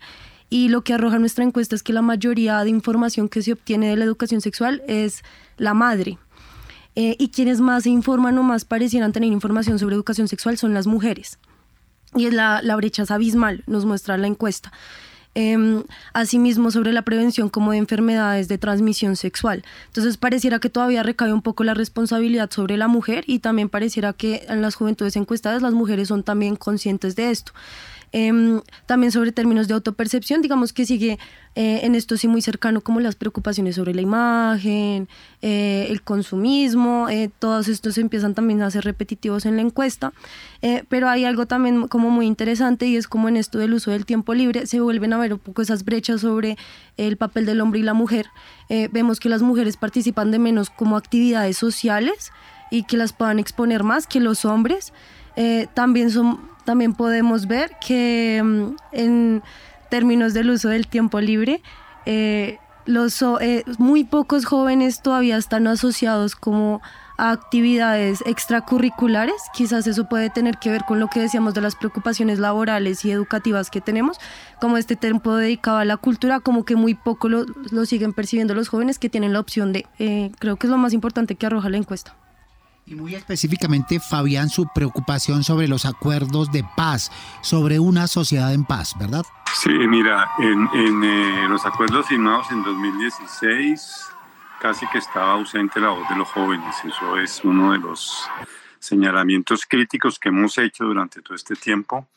y lo que arroja nuestra encuesta es que la mayoría de información que se obtiene de la educación sexual es la madre eh, y quienes más informan o más parecieran tener información sobre educación sexual son las mujeres. Y es la, la brecha es abismal, nos muestra la encuesta. Eh, asimismo sobre la prevención como de enfermedades de transmisión sexual. Entonces pareciera que todavía recae un poco la responsabilidad sobre la mujer y también pareciera que en las juventudes encuestadas las mujeres son también conscientes de esto. Em, también sobre términos de autopercepción, digamos que sigue eh, en esto sí muy cercano como las preocupaciones sobre la imagen, eh, el consumismo, eh, todos estos empiezan también a ser repetitivos en la encuesta, pero hay algo también como muy interesante y es como en esto del uso del tiempo libre se vuelven a ver un poco esas brechas sobre el papel del hombre y la mujer. vemos que las mujeres participan de menos como actividades sociales y que las puedan exponer más que los hombres. también son también podemos ver que mm, en términos del uso del tiempo libre, eh, los, eh, muy pocos jóvenes todavía están asociados como a actividades extracurriculares. Quizás eso puede tener que ver con lo que decíamos de las preocupaciones laborales y educativas que tenemos, como este tiempo dedicado a la cultura, como que muy poco lo, siguen percibiendo los jóvenes que tienen la opción de, eh, creo que es lo más importante que arroja la encuesta. Y muy específicamente, Fabián, su preocupación sobre los acuerdos de paz, sobre una sociedad en paz, ¿verdad? Sí, mira, en, eh, los acuerdos firmados en 2016 casi que estaba ausente la voz de los jóvenes. Eso es uno de los señalamientos críticos que hemos hecho durante todo este tiempo.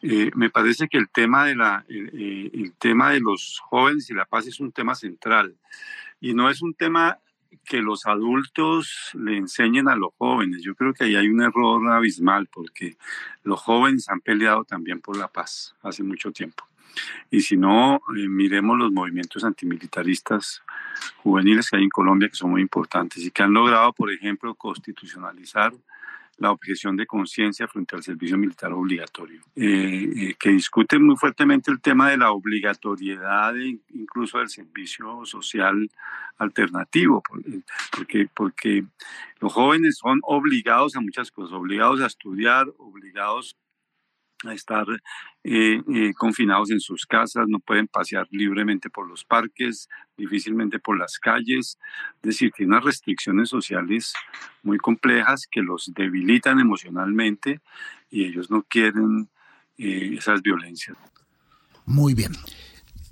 Eh, me parece que el tema, de la, eh, el tema de los jóvenes y la paz es un tema central y no es un tema que los adultos le enseñen a los jóvenes. Yo creo que ahí hay un error abismal porque los jóvenes han peleado también por la paz hace mucho tiempo. Y si no, eh, miremos los movimientos antimilitaristas juveniles que hay en Colombia que son muy importantes y que han logrado, por ejemplo, constitucionalizar la objeción de conciencia frente al servicio militar obligatorio, eh, eh, que discute muy fuertemente el tema de la obligatoriedad incluso del servicio social alternativo, porque, porque los jóvenes son obligados a muchas cosas, obligados a estudiar, obligados a estar eh, eh, confinados en sus casas, no pueden pasear libremente por los parques, difícilmente por las calles. Es decir, tiene unas restricciones sociales muy complejas que los debilitan emocionalmente y ellos no quieren eh, esas violencias. Muy bien.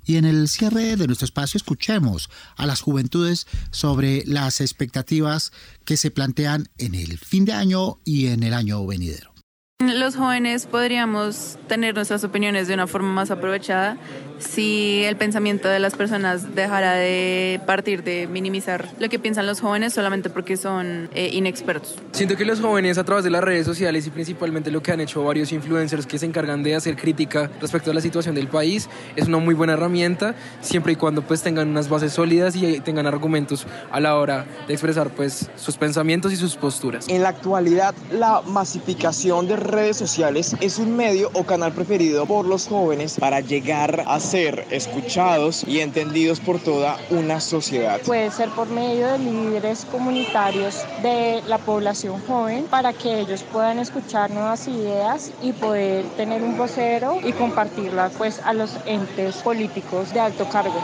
Y en el cierre de nuestro espacio escuchemos a las juventudes sobre las expectativas que se plantean en el fin de año y en el año venidero. Los jóvenes podríamos tener nuestras opiniones de una forma más aprovechada si el pensamiento de las personas dejara de partir de minimizar lo que piensan los jóvenes solamente porque son eh, inexpertos. Siento que los jóvenes a través de las redes sociales y principalmente lo que han hecho varios influencers que se encargan de hacer crítica respecto a la situación del país es una muy buena herramienta siempre y cuando pues tengan unas bases sólidas y tengan argumentos a la hora de expresar pues sus pensamientos y sus posturas. En la actualidad la masificación de redes sociales es un medio o canal preferido por los jóvenes para llegar a ser escuchados y entendidos por toda una sociedad. Puede ser por medio de líderes comunitarios de la población joven para que ellos puedan escuchar nuevas ideas y poder tener un vocero y compartirlas pues a los entes políticos de alto cargo.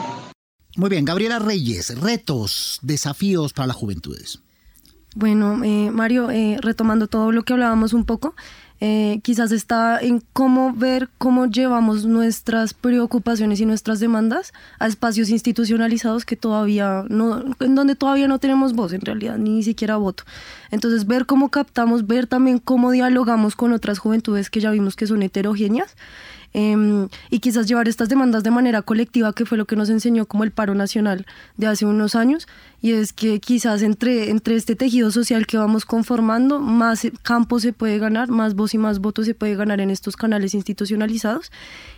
Muy bien, Gabriela Reyes, retos, desafíos para las juventudes. Bueno, eh, Mario, eh, retomando todo lo que hablábamos un poco, eh, quizás está en cómo ver cómo llevamos nuestras preocupaciones y nuestras demandas a espacios institucionalizados que todavía no, en donde todavía no tenemos voz en realidad, ni siquiera voto. Entonces ver cómo captamos, ver también cómo dialogamos con otras juventudes que ya vimos que son heterogéneas Em, y quizás llevar estas demandas de manera colectiva, que fue lo que nos enseñó como el paro nacional de hace unos años, y es que quizás entre, entre este tejido social que vamos conformando, más campo se puede ganar, más voz y más votos se puede ganar en estos canales institucionalizados,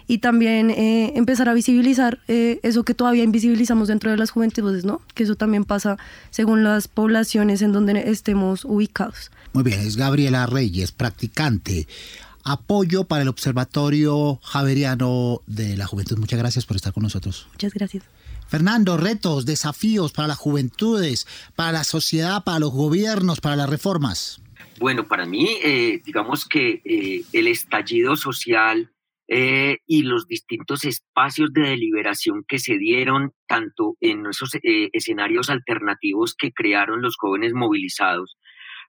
y también eh, empezar a visibilizar eh, eso que todavía invisibilizamos dentro de las juventudes, ¿no? Que eso también pasa según las poblaciones en donde estemos ubicados. Muy bien, es Gabriela Reyes, practicante apoyo para el Observatorio Javeriano de la Juventud. Muchas gracias por estar con nosotros. Muchas gracias. Fernando, retos, desafíos para las juventudes, para la sociedad, para los gobiernos, para las reformas. Bueno, para mí, eh, digamos que eh, el estallido social eh, y los distintos espacios de deliberación que se dieron, tanto en esos escenarios alternativos que crearon los jóvenes movilizados,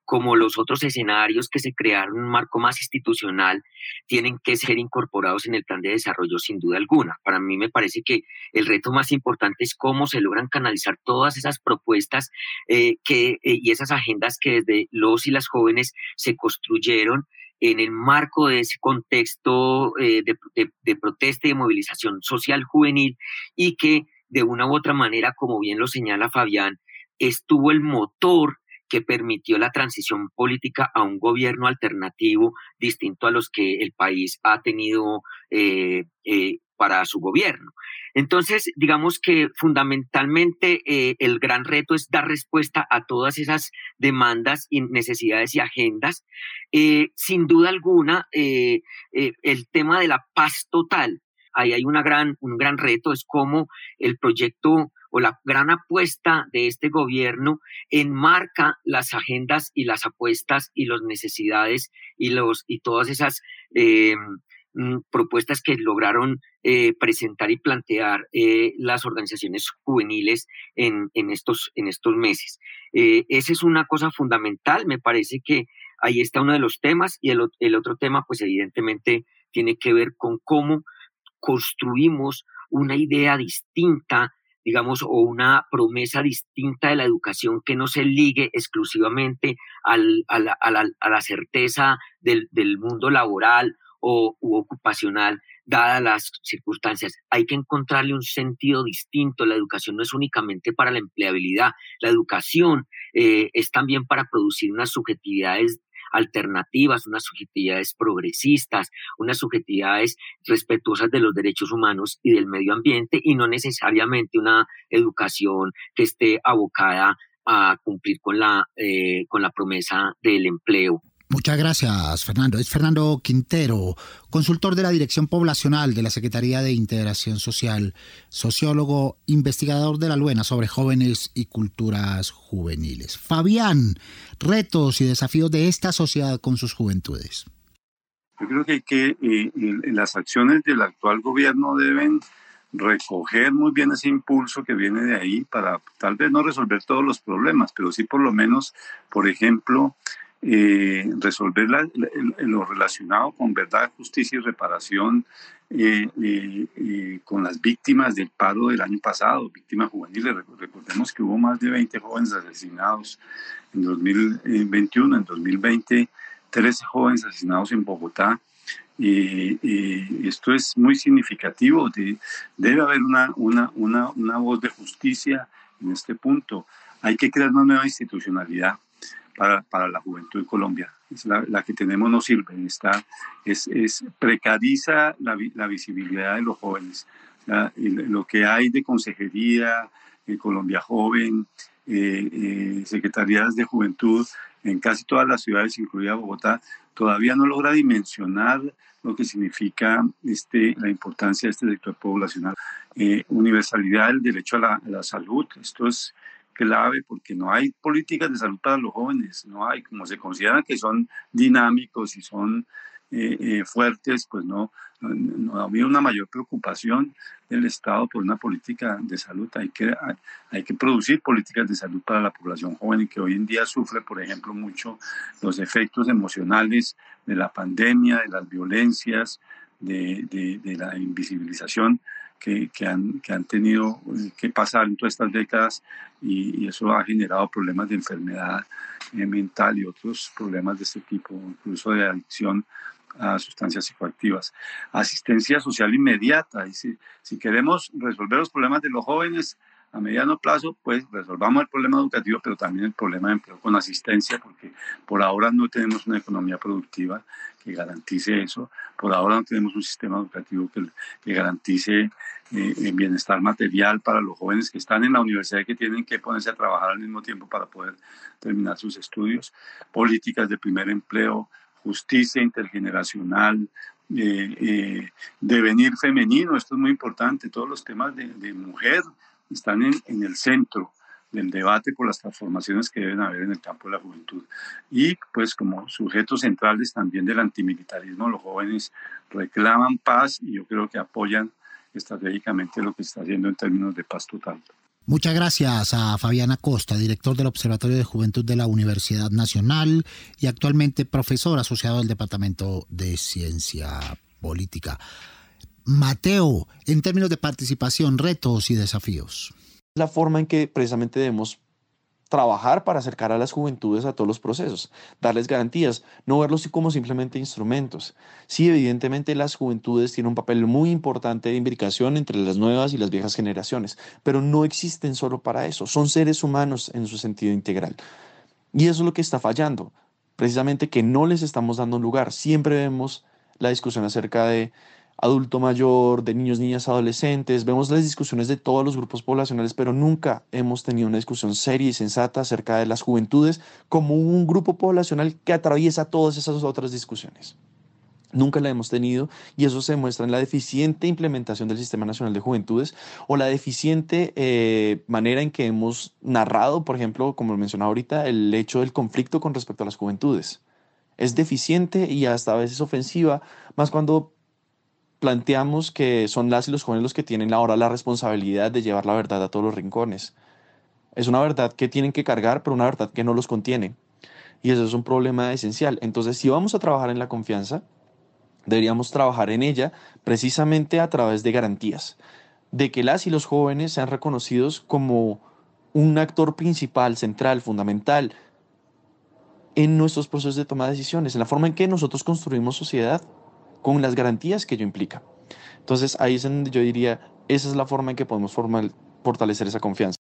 como los otros escenarios que se crearon un marco más institucional, tienen que ser incorporados en el plan de desarrollo sin duda alguna. Para mí me parece que el reto más importante es cómo se logran canalizar todas esas propuestas eh, que, eh, y esas agendas que desde los y las jóvenes se construyeron en el marco de ese contexto eh, de, de protesta y de movilización social juvenil y que de una u otra manera, como bien lo señala Fabián, estuvo el motor que permitió la transición política a un gobierno alternativo distinto a los que el país ha tenido eh, eh, para su gobierno. Entonces, digamos que fundamentalmente eh, el gran reto es dar respuesta a todas esas demandas y necesidades y agendas. sin duda alguna, el tema de la paz total, ahí hay gran, un gran reto, es cómo el proyecto o la gran apuesta de este gobierno enmarca las agendas y las apuestas y las necesidades y, los, y todas esas eh, mm, propuestas que lograron eh, presentar y plantear eh, las organizaciones juveniles en, en, estos, en estos meses. esa es una cosa fundamental, me parece que ahí está uno de los temas y el, el otro tema pues evidentemente tiene que ver con cómo construimos una idea distinta digamos, o una promesa distinta de la educación que no se ligue exclusivamente al, a, la, a, la, certeza del, del, mundo laboral o u ocupacional, dadas las circunstancias. Hay que encontrarle un sentido distinto. La educación no es únicamente para la empleabilidad, la educación eh, es también para producir unas subjetividades alternativas, unas subjetividades progresistas, unas subjetividades respetuosas de los derechos humanos y del medio ambiente y no necesariamente una educación que esté abocada a cumplir con la, eh, con la promesa del empleo. Muchas gracias, Fernando. Es Fernando Quintero, consultor de la Dirección Poblacional de la Secretaría de Integración Social, sociólogo, investigador de la Luena sobre jóvenes y culturas juveniles. Fabián, retos y desafíos de esta sociedad con sus juventudes. Yo creo que, que las acciones del actual gobierno deben recoger muy bien ese impulso que viene de ahí para tal vez no resolver todos los problemas, pero sí por lo menos, por ejemplo, eh, resolver lo relacionado con verdad, justicia y reparación eh, eh, con las víctimas del paro del año pasado, víctimas juveniles. Recordemos que hubo más de 20 jóvenes asesinados en 2021, en 2020, 13 jóvenes asesinados en Bogotá. esto es muy significativo. debe haber una, una, una, una voz de justicia en este punto. Hay que crear una nueva institucionalidad para, para la juventud en Colombia. Es la, que tenemos no sirve, está, es, es precariza la, la, visibilidad de los jóvenes. lo que hay de consejería, en Colombia Joven, eh, eh, secretarías de juventud en casi todas las ciudades, incluida Bogotá, todavía no logra dimensionar lo que significa este, la importancia de este sector poblacional. Eh, universalidad del derecho a la, a la, salud, esto es clave porque no hay políticas de salud para los jóvenes, no hay, como se consideran que son dinámicos y son eh, eh, fuertes, pues no, no, había una mayor preocupación del Estado por una política de salud. Hay que, hay que producir políticas de salud para la población joven que hoy en día sufre, por ejemplo, mucho los efectos emocionales de la pandemia, de las violencias, de, de, la invisibilización que, han, que han tenido eh, que pasar en todas estas décadas y, eso ha generado problemas de enfermedad mental y otros problemas de este tipo, incluso de adicción a sustancias psicoactivas. Asistencia social inmediata. Y si queremos resolver los problemas de los jóvenes a mediano plazo, pues resolvamos el problema educativo, pero también el problema de empleo con asistencia, porque por ahora no tenemos una economía productiva que garantice eso, por ahora no tenemos un sistema educativo que, que garantice eh, el bienestar material para los jóvenes que están en la universidad y que tienen que ponerse a trabajar al mismo tiempo para poder terminar sus estudios, políticas de primer empleo, justicia intergeneracional, eh, eh, devenir femenino, esto es muy importante, todos los temas de, mujer están en, en, el centro del debate por las transformaciones que deben haber en el campo de la juventud. Y pues como sujetos centrales también del antimilitarismo, los jóvenes reclaman paz y yo creo que apoyan estratégicamente lo que está haciendo en términos de paz total. Muchas gracias a Fabiana Costa, director del Observatorio de Juventud de la Universidad Nacional y actualmente profesor asociado del Departamento de Ciencia Política. Mateo, en términos de participación, retos y desafíos. La forma en que precisamente debemos trabajar para acercar a las juventudes a todos los procesos, darles garantías, no verlos como simplemente instrumentos. Sí, evidentemente las juventudes tienen un papel muy importante de imbricación entre las nuevas y las viejas generaciones, pero no existen solo para eso, son seres humanos en su sentido integral. Y eso es lo que está fallando, precisamente que no les estamos dando lugar. Siempre vemos la discusión acerca de adulto mayor, de niños, niñas, adolescentes. Vemos las discusiones de todos los grupos poblacionales, pero nunca hemos tenido una discusión seria y sensata acerca de las juventudes como un grupo poblacional que atraviesa todas esas otras discusiones. Nunca la hemos tenido y eso se muestra en la deficiente implementación del Sistema Nacional de Juventudes o la deficiente eh, manera en que hemos narrado, por ejemplo, como mencionaba ahorita, el hecho del conflicto con respecto a las juventudes. Es deficiente y hasta a veces ofensiva, más cuando planteamos que son las y los jóvenes los que tienen ahora la responsabilidad de llevar la verdad a todos los rincones. Es una verdad que tienen que cargar, pero una verdad que no los contiene. Y eso es un problema esencial. Entonces, si vamos a trabajar en la confianza, deberíamos trabajar en ella precisamente a través de garantías, de que las y los jóvenes sean reconocidos como un actor principal, central, fundamental en nuestros procesos de toma de decisiones, en la forma en que nosotros construimos sociedad con las garantías que ello implica. Entonces ahí es donde yo diría, esa es la forma en que podemos fortalecer esa confianza.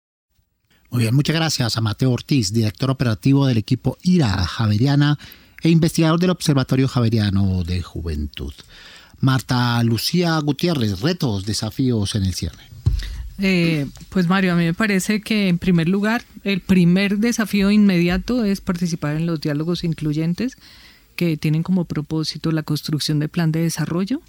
Muy bien, muchas gracias a Mateo Ortiz, director operativo del equipo IRA Javeriana e investigador del Observatorio Javeriano de Juventud. Marta Lucía Gutiérrez, retos, desafíos en el cierre. Eh, pues Mario, a mí me parece que en primer lugar, el primer desafío inmediato es participar en los diálogos incluyentes que tienen como propósito la construcción de plan de desarrollo,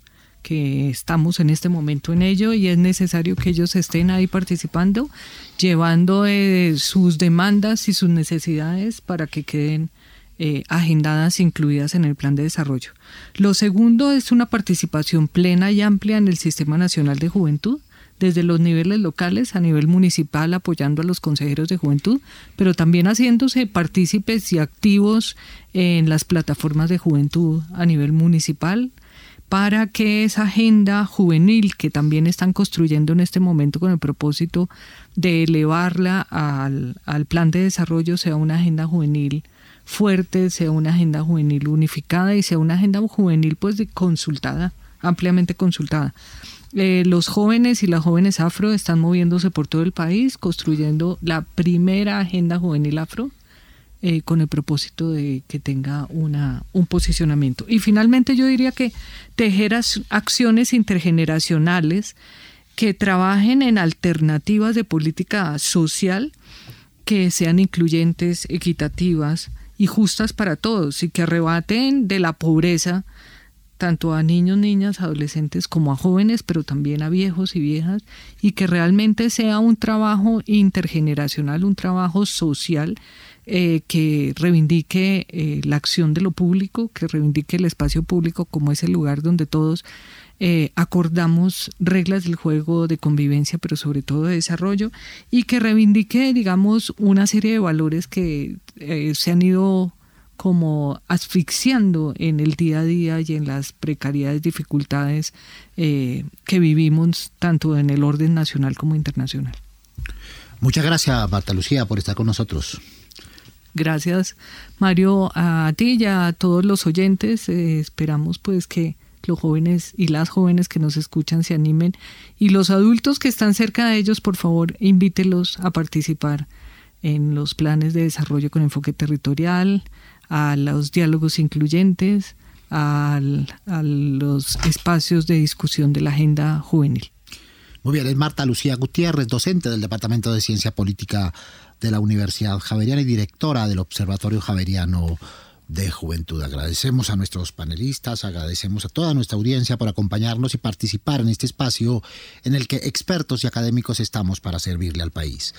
que estamos en este momento en ello y es necesario que ellos estén ahí participando, llevando eh, sus demandas y sus necesidades para que queden eh, agendadas incluidas en el plan de desarrollo. Lo segundo es una participación plena y amplia en el Sistema Nacional de Juventud desde los niveles locales a nivel municipal apoyando a los consejeros de juventud, pero también haciéndose partícipes y activos en las plataformas de juventud a nivel municipal para que esa agenda juvenil que también están construyendo en este momento con el propósito de elevarla al, al plan de desarrollo sea una agenda juvenil fuerte, sea una agenda juvenil unificada y sea una agenda juvenil pues consultada, ampliamente consultada. Eh, los jóvenes y las jóvenes afro están moviéndose por todo el país, construyendo la primera agenda juvenil afro eh, con el propósito de que tenga una, un posicionamiento. Y finalmente yo diría que tejer acciones intergeneracionales que trabajen en alternativas de política social que sean incluyentes, equitativas y justas para todos y que arrebaten de la pobreza tanto a niños, niñas, adolescentes como a jóvenes, pero también a viejos y viejas, y que realmente sea un trabajo intergeneracional, un trabajo social eh, que reivindique eh, la acción de lo público, que reivindique el espacio público como ese lugar donde todos eh, acordamos reglas del juego de convivencia, pero sobre todo de desarrollo, y que reivindique, digamos, una serie de valores que se han ido como asfixiando en el día a día y en las precariedades, dificultades que vivimos tanto en el orden nacional como internacional. Muchas gracias, Marta Lucía, por estar con nosotros. Gracias, Mario, a ti y a todos los oyentes. Eh, esperamos pues que los jóvenes y las jóvenes que nos escuchan se animen y los adultos que están cerca de ellos, por favor, invítelos a participar en los planes de desarrollo con enfoque territorial, a los diálogos incluyentes, a los espacios de discusión de la agenda juvenil. Muy bien, es Marta Lucía Gutiérrez, docente del Departamento de Ciencia Política de la Universidad Javeriana y directora del Observatorio Javeriano de Juventud. Agradecemos a nuestros panelistas, agradecemos a toda nuestra audiencia por acompañarnos y participar en este espacio en el que expertos y académicos estamos para servirle al país.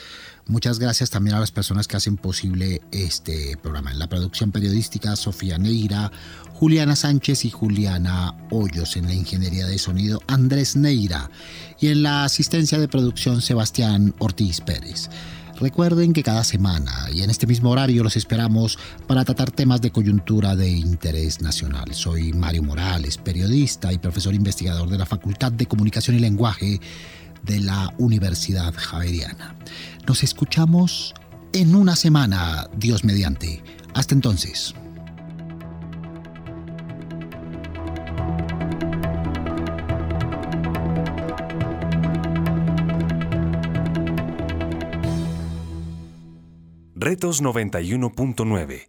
Muchas gracias también a las personas que hacen posible este programa. En la producción periodística, Sofía Neira, Juliana Sánchez y Juliana Hoyos. En la ingeniería de sonido, Andrés Neira. Y en la asistencia de producción, Sebastián Ortiz Pérez. Recuerden que cada semana y en este mismo horario los esperamos para tratar temas de coyuntura de interés nacional. Soy Mario Morales, periodista y profesor investigador de la Facultad de Comunicación y Lenguaje de la Universidad Javeriana. Nos escuchamos en una semana, Dios mediante. Hasta entonces. Retos 91.9